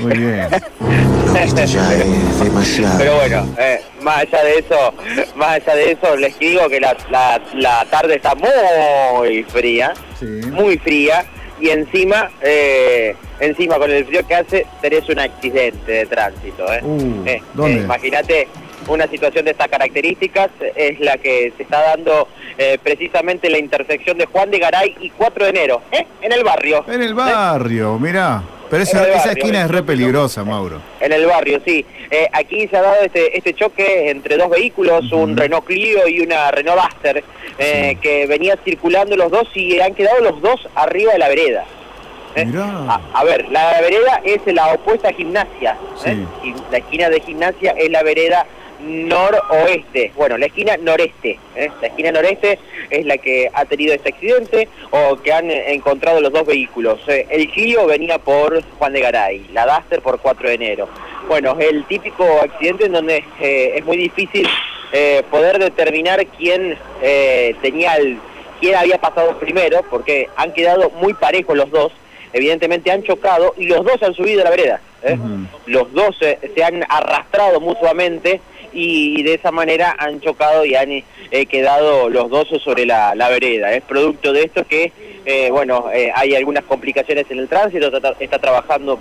Muy bien. Pero bueno, eh, más allá de eso, más allá de eso, les digo que la, la, tarde está muy fría, muy fría, y encima, eh, encima con el frío que hace, tenés un accidente de tránsito. ¿eh? Uh, eh, Imagínate una situación de estas características, es la que se está dando precisamente en la intersección de Juan de Garay y 4 de enero, en el barrio. En el barrio, mirá. Pero esa, esquina es re peligrosa, Mauro. En el barrio, sí. Eh, aquí se ha dado este, este choque entre dos vehículos, un Renault Clio y una Renault Duster, eh, que venían circulando los dos y han quedado los dos arriba de la vereda. Eh, a, ver, la vereda es la opuesta a gimnasia. La esquina de gimnasia es la vereda noroeste. Bueno, la esquina noreste. ¿eh? La esquina noreste es la que ha tenido este accidente o que han encontrado los dos vehículos. ¿eh? El Clio venía por Juan de Garay, la Duster por 4 de enero. Bueno, el típico accidente en donde eh, es muy difícil poder determinar quién tenía el, quién había pasado primero, porque han quedado muy parejos los dos. Evidentemente han chocado y los dos han subido a la vereda. Los dos se han arrastrado mutuamente y de esa manera han chocado y han eh, quedado los dos sobre la, vereda. Es producto de esto que, eh, bueno, eh, hay algunas complicaciones en el tránsito, está, trabajando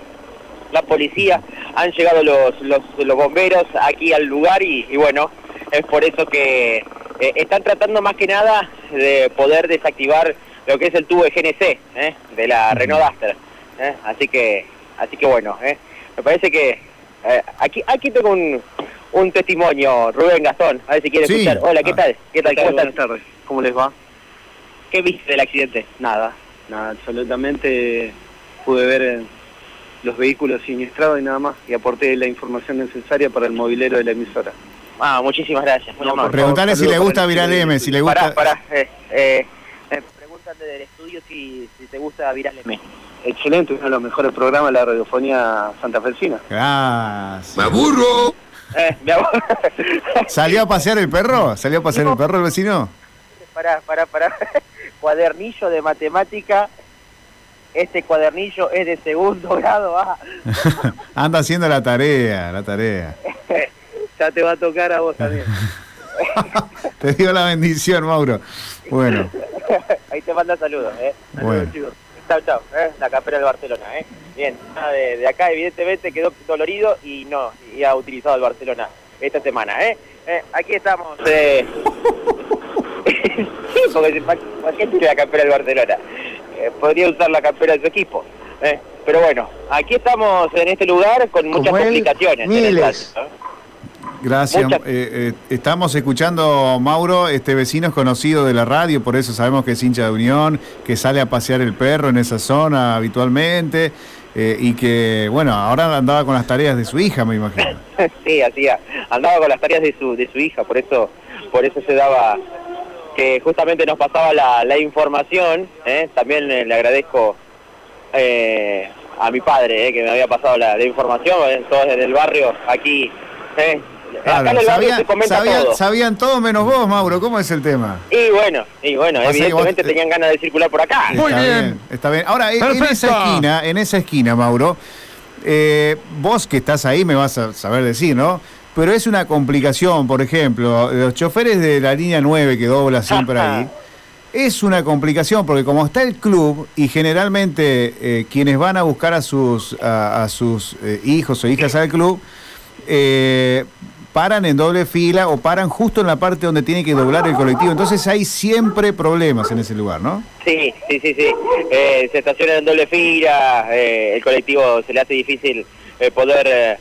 la policía, han llegado los, los, bomberos aquí al lugar y, bueno, es por eso que están tratando más que nada de poder desactivar lo que es el tubo de GNC de la Renault Duster. Así que, así que bueno, me parece que aquí, aquí tengo un, un testimonio, Rubén Gastón, a ver si quiere escuchar. Hola, ¿qué tal? ¿Qué tal? ¿Cómo Buenas tardes, ¿cómo les va? ¿Qué viste del accidente? Nada, nada, absolutamente pude ver eh, los vehículos siniestrados y nada más, y aporté la información necesaria para el movilero de la emisora. Ah, muchísimas gracias. Preguntarle si le gusta Viral M, si le gusta... Pará, pará, eh, eh, eh, pregúntate del estudio si, si te gusta Viral M. Excelente, uno de los mejores programas de la radiofonía santafesina. Gracias. ¡Me aburro! Eh, ¿Salió a pasear el perro? ¿Salió a pasear el perro el vecino? Pará, pará, pará. Cuadernillo de matemática. Este cuadernillo es de segundo grado. Ah. Anda haciendo la tarea, la tarea. ya te va a tocar a vos también. te dio la bendición, Mauro. Bueno. Ahí te manda saludos, ¿eh? Saludos, chicos. Chao, chao, ¿eh? la campera del Barcelona. ¿eh? Bien, de, acá evidentemente quedó dolorido y no, y ha utilizado el Barcelona esta semana. ¿eh? eh aquí estamos. Eh. porque ¿para qué tiene la campera del Barcelona? Eh, podría usar la campera de su equipo. ¿eh? Pero bueno, aquí estamos en este lugar con muchas complicaciones. Miles. Gracias. Eh, eh, estamos escuchando, Mauro, este vecino es conocido de la radio, por eso sabemos que es hincha de Unión, que sale a pasear el perro en esa zona habitualmente eh, y que, bueno, ahora andaba con las tareas de su hija, me imagino. sí, hacía, andaba con las tareas de su, de su hija, por eso, por eso se daba que justamente nos pasaba la, información. También le agradezco a mi padre que me había pasado la, información, todos en el barrio aquí. Sabían, todo. menos vos, Mauro. ¿Cómo es el tema? Y bueno, y bueno, evidentemente tenían ganas de circular por acá. Muy bien. Está bien. Ahora, en esa esquina, en esa esquina, Mauro, eh, vos que estás ahí me vas a saber decir, ¿no? Pero es una complicación, por ejemplo, los choferes de la línea 9 que dobla siempre ahí. Es una complicación porque como está el club y generalmente eh, quienes van a buscar a sus, a, sus eh, hijos o hijas al club, eh, paran en doble fila o paran justo en la parte donde tiene que doblar el colectivo. Entonces hay siempre problemas en ese lugar, ¿no? Sí, sí, sí, sí. Eh, se estacionan en doble fila, eh, el colectivo se le hace difícil eh, poder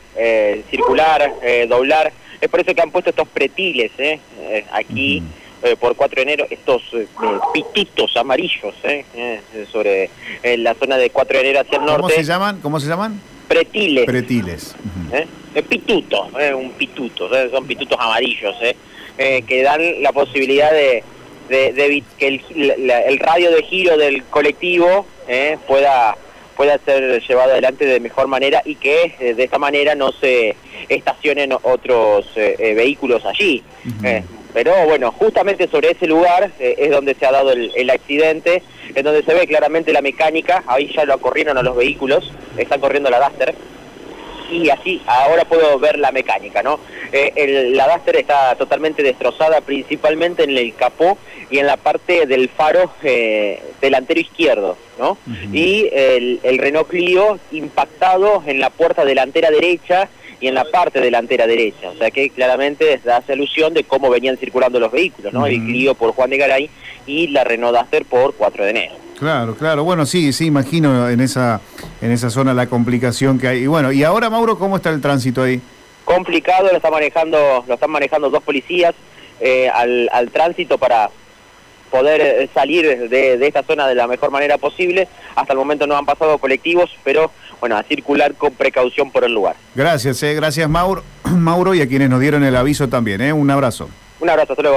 circular, doblar. Es por eso que han puesto estos pretiles aquí. por 4 de enero estos pititos amarillos sobre la zona de 4 de enero hacia el norte. ¿Cómo se llaman? ¿Cómo se llaman? Pretiles. Pretiles. ¿Eh? Pitutos, ¿eh? un pituto, son pitutos amarillos, ¿eh? ¿eh? que dan la posibilidad de, de, que el, radio de giro del colectivo ¿eh? pueda pueda ser llevado adelante de mejor manera y que de esta manera no se estacionen otros vehículos allí. Pero bueno, justamente sobre ese lugar es donde se ha dado el, el, accidente, en donde se ve claramente la mecánica, ahí ya lo corrieron a los vehículos, están corriendo la Duster, y así ahora puedo ver la mecánica, ¿no? Eh, la Duster está totalmente destrozada, principalmente en el capó y en la parte del faro eh, delantero izquierdo, ¿no? Y el, el Renault Clio impactado en la puerta delantera derecha y en la parte delantera derecha. O sea que claramente hace alusión de cómo venían circulando los vehículos, ¿no? El Clio por Juan de Garay y la Renault Duster por 4 de enero. Claro, claro. Bueno, sí, sí, imagino en esa, en esa zona la complicación que hay. Y bueno, y ahora, Mauro, ¿cómo está el tránsito ahí? Complicado, lo, está manejando, lo están manejando dos policías eh, al, al tránsito para poder eh, salir de, de, esta zona de la mejor manera posible. Hasta el momento no han pasado colectivos, pero bueno, a circular con precaución por el lugar. Gracias, eh, gracias Mauro, Mauro y a quienes nos dieron el aviso también. Eh, un abrazo. Un abrazo, hasta luego.